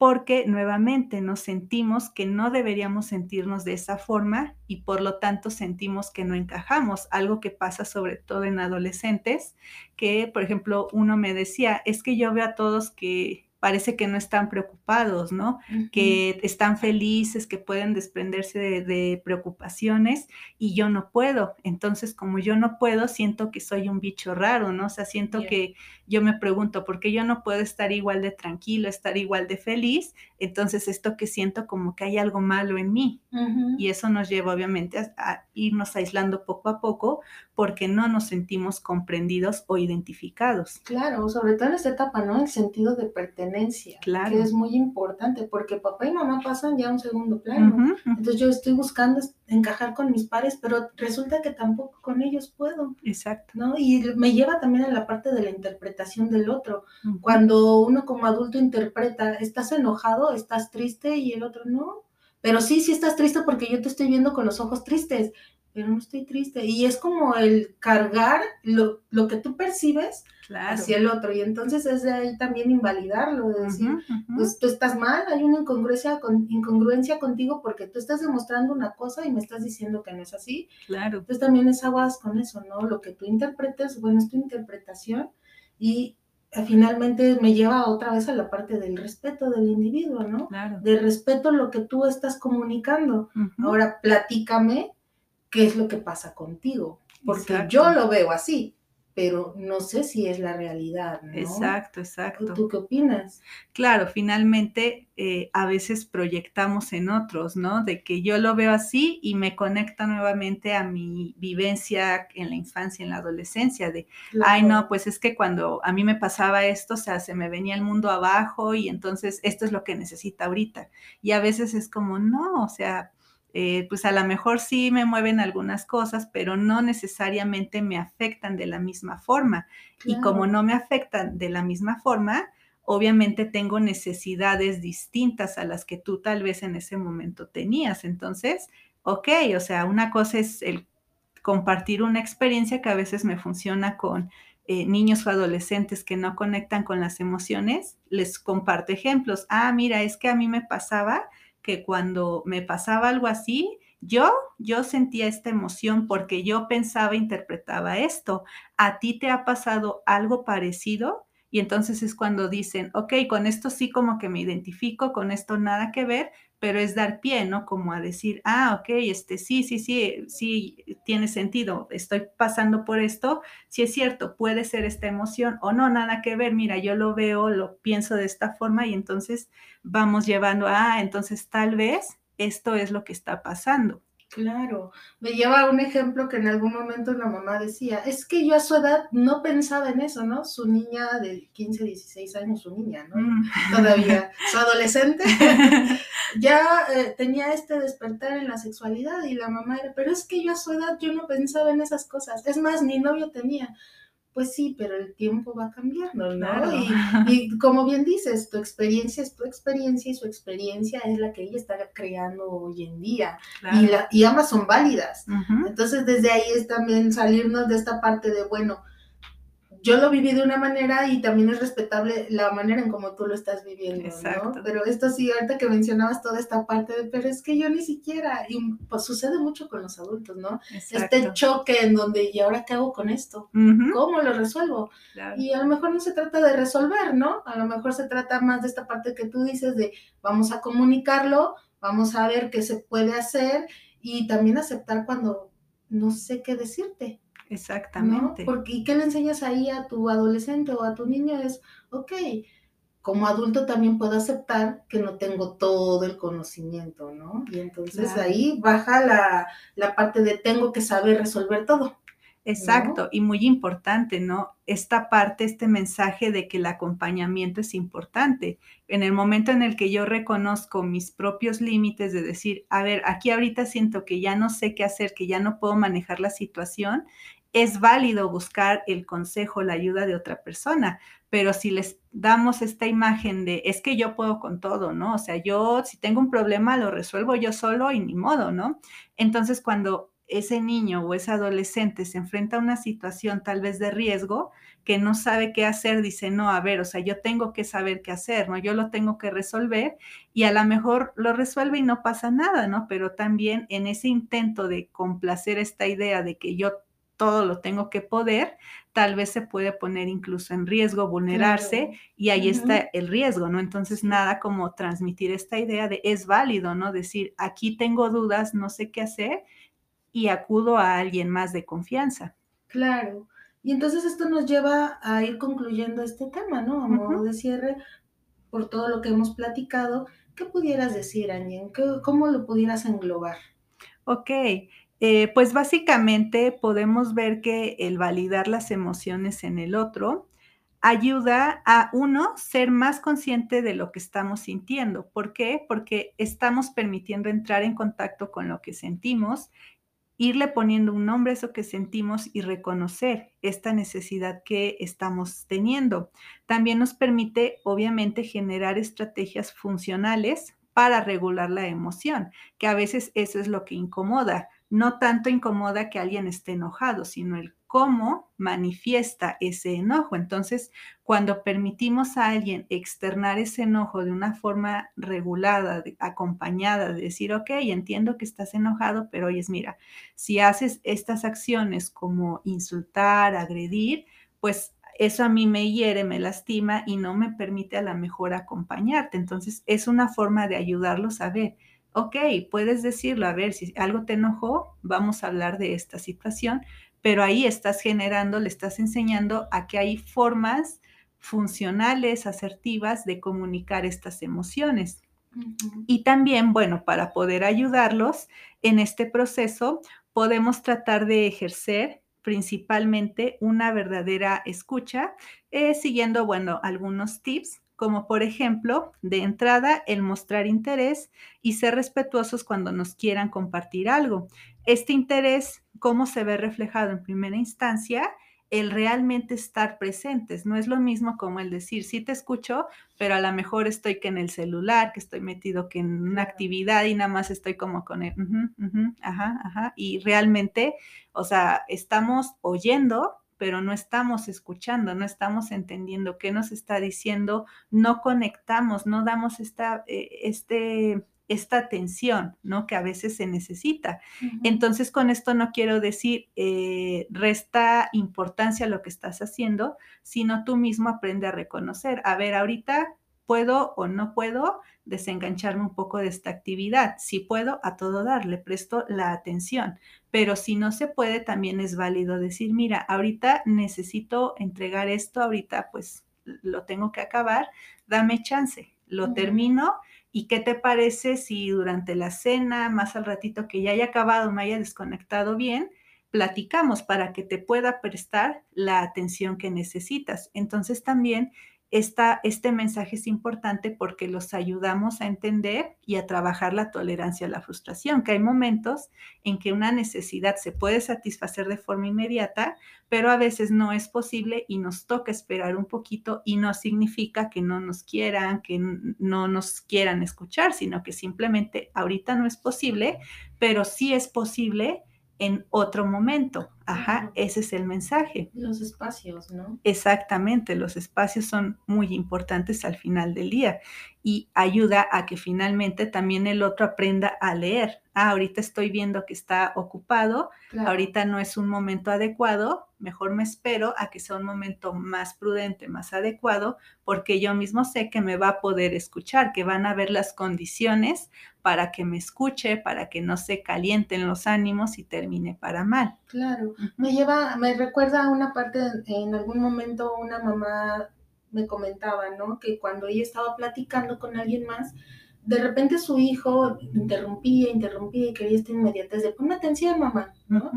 D: porque nuevamente nos sentimos que no deberíamos sentirnos de esa forma y por lo tanto sentimos que no encajamos, algo que pasa sobre todo en adolescentes, que por ejemplo uno me decía, es que yo veo a todos que parece que no están preocupados, ¿no? Que están felices, que pueden desprenderse de, preocupaciones y yo no puedo. Entonces, como yo no puedo, siento que soy un bicho raro, ¿no? O sea, siento que yo me pregunto, ¿por qué yo no puedo estar igual de tranquilo, estar igual de feliz? Entonces, esto que siento como que hay algo malo en mí. Y eso nos lleva obviamente a, a irnos aislando poco a poco porque no nos sentimos comprendidos o identificados.
C: Claro, sobre todo en esta etapa, ¿no? El sentido de pertenecer claro. que es muy importante, porque papá y mamá pasan ya a un segundo plano. Entonces yo estoy buscando encajar con mis pares, pero resulta que tampoco con ellos puedo.
D: Exacto.
C: ¿no? Y me lleva también a la parte de la interpretación del otro. Cuando uno como adulto interpreta, estás enojado, estás triste y el otro no. Pero sí, sí estás triste porque yo te estoy viendo con los ojos tristes, pero no estoy triste. Y es como el cargar lo, lo que tú percibes hacia el otro. Y entonces es de ahí también invalidarlo, de decir, pues tú estás mal, hay una incongruencia, con, incongruencia contigo porque tú estás demostrando una cosa y me estás diciendo que no es así.
D: Claro.
C: Entonces también es aguas con eso, ¿no? Lo que tú interpretes, bueno, es tu interpretación y eh, finalmente me lleva otra vez a la parte del respeto del individuo, ¿no?
D: Claro.
C: De respeto lo que tú estás comunicando. Ahora, platícame qué es lo que pasa contigo, porque yo lo veo así pero no sé si es la realidad. ¿no?
D: Exacto, exacto.
C: ¿Tú qué opinas?
D: Claro, finalmente eh, a veces proyectamos en otros, ¿no? De que yo lo veo así y me conecta nuevamente a mi vivencia en la infancia, en la adolescencia, de, ay, no, pues es que cuando a mí me pasaba esto, o sea, se me venía el mundo abajo y entonces esto es lo que necesita ahorita. Y a veces es como, no, o sea, eh, pues a lo mejor sí me mueven algunas cosas, pero no necesariamente me afectan de la misma forma. Y como no me afectan de la misma forma, obviamente tengo necesidades distintas a las que tú tal vez en ese momento tenías. Entonces, ok, o sea, una cosa es el compartir una experiencia que a veces me funciona con eh, niños o adolescentes que no conectan con las emociones, les comparto ejemplos. Ah, mira, es que a mí me pasaba que cuando me pasaba algo así, yo, yo sentía esta emoción porque yo pensaba, interpretaba esto. ¿A ti te ha pasado algo parecido? Y entonces es cuando dicen, ok, con esto sí como que me identifico, con esto nada que ver, pero es dar pie, ¿no? Como a decir, ah, ok, este sí, sí, sí, sí, tiene sentido, estoy pasando por esto, sí es cierto, puede ser esta emoción o no, nada que ver, mira, yo lo veo, lo pienso de esta forma y entonces vamos llevando, ah, entonces tal vez esto es lo que está pasando.
C: Claro, me lleva a un ejemplo que en algún momento la mamá decía, es que yo a su edad no pensaba en eso, ¿no? Su niña de 15, 16 años, su niña, ¿no?
D: Mm.
C: Todavía, su adolescente, ya eh, tenía este despertar en la sexualidad y la mamá era, pero es que yo a su edad yo no pensaba en esas cosas, es más, ni novio tenía. Pues sí, pero el tiempo va cambiando, ¿no?
D: Claro.
C: Y, y como bien dices, tu experiencia es tu experiencia y su experiencia es la que ella está creando hoy en día.
D: Claro.
C: Y, la, y ambas son válidas. Entonces, desde ahí es también salirnos de esta parte de, bueno, yo lo viví de una manera y también es respetable la manera en cómo tú lo estás viviendo,
D: Exacto.
C: ¿no? Pero esto sí, ahorita que mencionabas toda esta parte de, pero es que yo ni siquiera, y pues sucede mucho con los adultos, ¿no?
D: Exacto.
C: Este choque en donde, ¿y ahora qué hago con esto? ¿Cómo lo resuelvo?
D: Claro.
C: Y a lo mejor no se trata de resolver, ¿no? A lo mejor se trata más de esta parte que tú dices de vamos a comunicarlo, vamos a ver qué se puede hacer y también aceptar cuando no sé qué decirte, ¿no?
D: Exactamente.
C: Porque ¿y qué le enseñas ahí a tu adolescente o a tu niño? Es, ok, como adulto también puedo aceptar que no tengo todo el conocimiento, ¿no? Y entonces
D: Claro.
C: ahí baja la, la parte de tengo que saber resolver todo.
D: Exacto, y muy importante, ¿no? Esta parte, este mensaje de que el acompañamiento es importante. En el momento en el que yo reconozco mis propios límites de decir, a ver, aquí ahorita siento que ya no sé qué hacer, que ya no puedo manejar la situación, es válido buscar el consejo, la ayuda de otra persona, pero si les damos esta imagen de, es que yo puedo con todo, ¿no? O sea, yo si tengo un problema lo resuelvo yo solo y ni modo, ¿no? Entonces, cuando ese niño o ese adolescente se enfrenta a una situación tal vez de riesgo que no sabe qué hacer, dice, no, a ver, o sea, yo tengo que saber qué hacer, ¿no? Yo lo tengo que resolver y a lo mejor lo resuelve y no pasa nada, ¿no? Pero también en ese intento de complacer esta idea de que yo todo lo tengo que poder, tal vez se puede poner incluso en riesgo, vulnerarse
C: Claro.
D: y ahí está el riesgo, ¿no? Entonces, nada como transmitir esta idea de es válido, ¿no? Decir, aquí tengo dudas, no sé qué hacer y acudo a alguien más de confianza.
C: Claro. Y entonces esto nos lleva a ir concluyendo este tema, ¿no? A modo de cierre, por todo lo que hemos platicado, ¿qué pudieras decir? ¿Qué- ¿Cómo lo pudieras englobar?
D: Ok, eh, pues básicamente podemos ver que el validar las emociones en el otro ayuda a uno ser más consciente de lo que estamos sintiendo. ¿Por qué? Porque estamos permitiendo entrar en contacto con lo que sentimos, irle poniendo un nombre a eso que sentimos y reconocer esta necesidad que estamos teniendo. También nos permite, obviamente, generar estrategias funcionales para regular la emoción, que a veces eso es lo que incomoda. No tanto incomoda que alguien esté enojado, sino el cómo manifiesta ese enojo. Entonces, cuando permitimos a alguien externar ese enojo de una forma regulada, de- acompañada, de decir, ok, entiendo que estás enojado, pero oyes, mira, si haces estas acciones como insultar, agredir, pues eso a mí me hiere, me lastima y no me permite a la mejor acompañarte. Entonces, es una forma de ayudarlos a ver, ok, puedes decirlo, a ver, si algo te enojó, vamos a hablar de esta situación, pero ahí estás generando, le estás enseñando a que hay formas funcionales, asertivas de comunicar estas emociones. Y también, bueno, para poder ayudarlos en este proceso, podemos tratar de ejercer principalmente una verdadera escucha, eh, siguiendo, bueno, algunos tips, como por ejemplo, de entrada, el mostrar interés y ser respetuosos cuando nos quieran compartir algo. Este interés, ¿cómo se ve reflejado en primera instancia? El realmente estar presentes. No es lo mismo como el decir, sí te escucho, pero a lo mejor estoy que en el celular, que estoy metido que en una actividad y nada más estoy como con el, ajá, ajá, y realmente, o sea, estamos oyendo, pero no estamos escuchando, no estamos entendiendo qué nos está diciendo, no conectamos, no damos esta, eh, este, esta atención, ¿no? Que a veces se necesita. Entonces, con esto no quiero decir eh, resta importancia a lo que estás haciendo, sino tú mismo aprende a reconocer, a ver, ahorita puedo o no puedo desengancharme un poco de esta actividad. Si puedo, a todo dar, le presto la atención, pero si no se puede, también es válido decir, mira, ahorita necesito entregar esto, ahorita pues lo tengo que acabar, dame chance, lo termino ¿Y qué te parece si durante la cena, más al ratito que ya haya acabado, me haya desconectado bien, platicamos para que te pueda prestar la atención que necesitas? Entonces también este mensaje es importante porque los ayudamos a entender y a trabajar la tolerancia a la frustración, que hay momentos en que una necesidad se puede satisfacer de forma inmediata, pero a veces no es posible y nos toca esperar un poquito y no significa que no nos quieran, que no nos quieran escuchar, sino que simplemente ahorita no es posible, pero sí es posible en otro momento. Ajá, ese es el mensaje.
C: Los espacios, ¿no?
D: Exactamente, los espacios son muy importantes al final del día y ayuda a que finalmente también el otro aprenda a leer. Ah, ahorita estoy viendo que está ocupado, ahorita no es un momento adecuado, mejor me espero a que sea un momento más prudente, más adecuado, porque yo mismo sé que me va a poder escuchar, que van a ver las condiciones para que me escuche, para que no se calienten los ánimos y termine para mal.
C: Claro, me lleva, me recuerda a una parte, en algún momento una mamá me comentaba, ¿no? Que cuando ella estaba platicando con alguien más, de repente su hijo interrumpía, interrumpía y quería esta inmediatez de ponme atención, mamá, ¿no?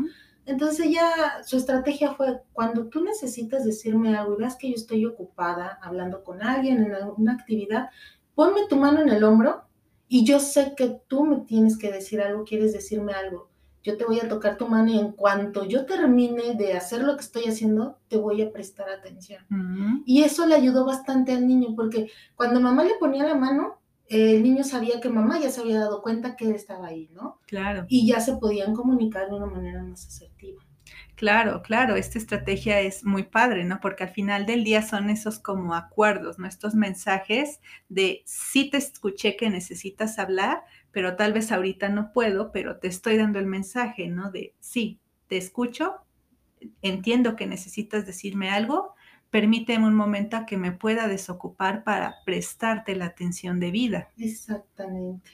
C: Entonces ella, su estrategia fue, cuando tú necesitas decirme algo y veas que yo estoy ocupada hablando con alguien en alguna actividad, ponme tu mano en el hombro y yo sé que tú me tienes que decir algo, quieres decirme algo yo te voy a tocar tu mano y en cuanto yo termine de hacer lo que estoy haciendo, te voy a prestar atención. Y eso le ayudó bastante al niño, porque cuando mamá le ponía la mano, el niño sabía que mamá ya se había dado cuenta que él estaba ahí, ¿no?
D: Claro.
C: Y ya se podían comunicar de una manera más asertiva.
D: Claro, claro, esta estrategia es muy padre, ¿no? Porque al final del día son esos como acuerdos, ¿no? Estos mensajes de sí te escuché que necesitas hablar, pero tal vez ahorita no puedo, pero te estoy dando el mensaje, ¿no? De sí, te escucho, entiendo que necesitas decirme algo, permíteme un momento a que me pueda desocupar para prestarte la atención debida.
C: Exactamente.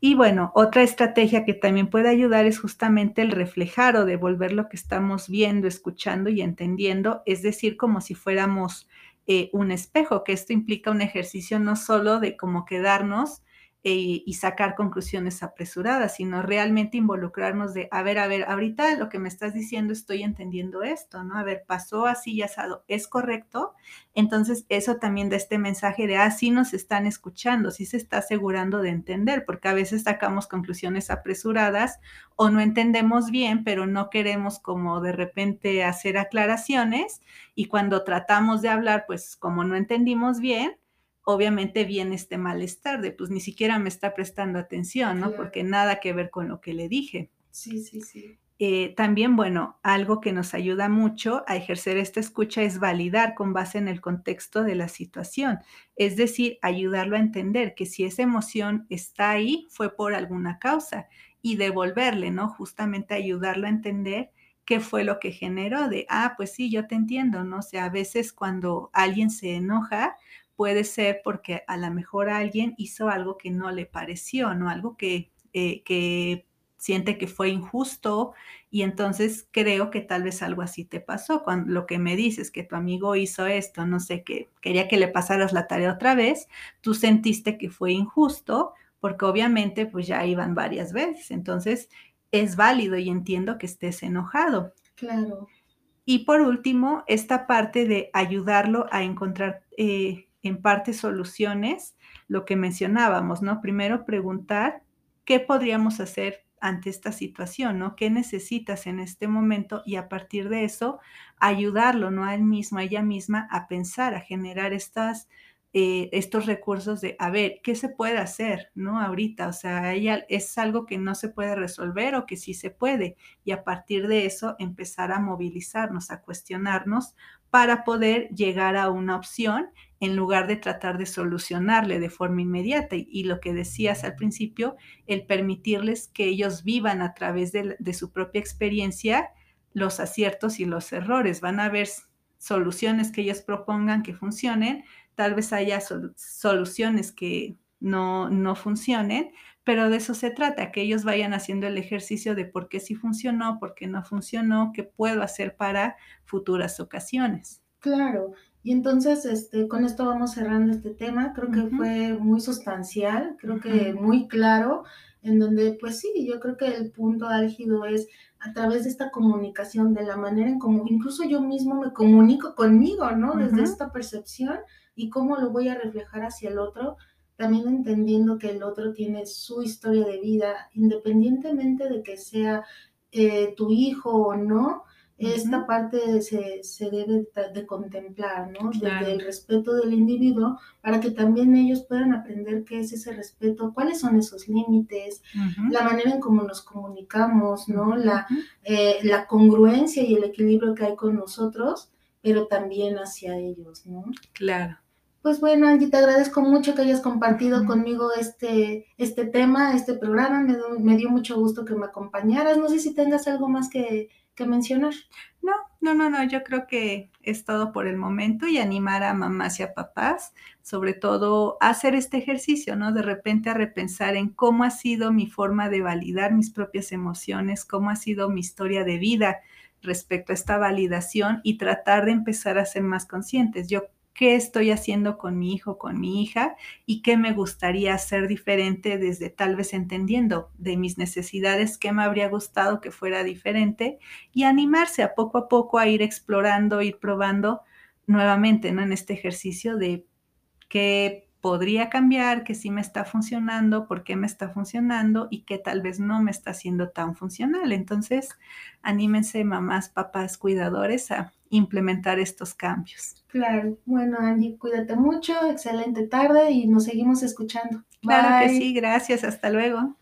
D: Y bueno, otra estrategia que también puede ayudar es justamente el reflejar o devolver lo que estamos viendo, escuchando y entendiendo, es decir, como si fuéramos eh, un espejo, que esto implica un ejercicio no solo de cómo quedarnos eh, y sacar conclusiones apresuradas, sino realmente involucrarnos de, a ver, a ver, ahorita lo que me estás diciendo estoy entendiendo esto, ¿no? A ver, pasó así y asado, ¿es correcto? Entonces, eso también da este mensaje de, ah, sí nos están escuchando, sí se está asegurando de entender, porque a veces sacamos conclusiones apresuradas o no entendemos bien, pero no queremos como de repente hacer aclaraciones y cuando tratamos de hablar, pues como no entendimos bien, obviamente viene este malestar de pues ni siquiera me está prestando atención, ¿no? Porque nada que ver con lo que le dije.
C: Sí, sí, sí.
D: Eh, también, bueno, algo que nos ayuda mucho a ejercer esta escucha es validar con base en el contexto de la situación, es decir, ayudarlo a entender que si esa emoción está ahí fue por alguna causa y devolverle, ¿no? Justamente ayudarlo a entender qué fue lo que generó de, ah, pues sí, yo te entiendo, ¿no? O sea, a veces cuando alguien se enoja, puede ser porque a lo mejor alguien hizo algo que no le pareció, ¿no? Algo que, eh, que siente que fue injusto y entonces creo que tal vez algo así te pasó. Cuando lo que me dices que tu amigo hizo esto, no sé, que quería que le pasaras la tarea otra vez, tú sentiste que fue injusto porque obviamente pues ya iban varias veces. Entonces es válido y entiendo que estés enojado.
C: Claro.
D: Y por último, esta parte de ayudarlo a encontrar eh, en parte soluciones, lo que mencionábamos, ¿no? Primero preguntar qué podríamos hacer ante esta situación, ¿no? ¿Qué necesitas en este momento? Y a partir de eso, ayudarlo, ¿no? A él mismo, a ella misma, a pensar, a generar estas, eh, estos recursos de, a ver, ¿qué se puede hacer, ¿no? Ahorita, o sea, ella es algo que no se puede resolver o que sí se puede. Y a partir de eso, empezar a movilizarnos, a cuestionarnos para poder llegar a una opción en lugar de tratar de solucionarle de forma inmediata. Y, lo que decías al principio, el permitirles que ellos vivan a través de, su propia experiencia los aciertos y los errores. Van a haber soluciones que ellos propongan que funcionen, tal vez haya soluciones que no, no funcionen, pero de eso se trata, que ellos vayan haciendo el ejercicio de por qué sí funcionó, por qué no funcionó, qué puedo hacer para futuras ocasiones.
C: Claro, Y entonces, este, con esto vamos cerrando este tema. Creo que fue muy sustancial, creo que muy claro, en donde, pues sí, yo creo que el punto álgido es a través de esta comunicación, de la manera en cómo incluso yo mismo me comunico conmigo, ¿no? Desde esta percepción y cómo lo voy a reflejar hacia el otro, también entendiendo que el otro tiene su historia de vida, independientemente de que sea eh, tu hijo o no, esta parte se, se, debe de contemplar, ¿no? Desde el respeto del individuo, para que también ellos puedan aprender qué es ese respeto, cuáles son esos límites, la manera en cómo nos comunicamos, ¿no? La, eh, la congruencia y el equilibrio que hay con nosotros, pero también hacia ellos, ¿no?
D: Claro.
C: Pues bueno, Angie, te agradezco mucho que hayas compartido conmigo este, este tema, este programa. Me, me dio mucho gusto que me acompañaras. No sé si tengas algo más que, mencionar.
D: No, no, no, no, yo creo que es todo por el momento y animar a mamás y a papás, sobre todo a hacer este ejercicio, ¿no? De repente a repensar en cómo ha sido mi forma de validar mis propias emociones, cómo ha sido mi historia de vida respecto a esta validación y tratar de empezar a ser más conscientes. Yo qué estoy haciendo con mi hijo, con mi hija y qué me gustaría hacer diferente desde tal vez entendiendo de mis necesidades, qué me habría gustado que fuera diferente y animarse a poco a poco a ir explorando, ir probando nuevamente, ¿no? En este ejercicio de qué podría cambiar, que sí me está funcionando, por qué me está funcionando y que tal vez no me está siendo tan funcional. Entonces, anímense mamás, papás, cuidadores a implementar estos cambios.
C: Claro, bueno Angie, cuídate mucho, excelente tarde y nos seguimos escuchando.
D: Claro que sí, gracias, hasta luego.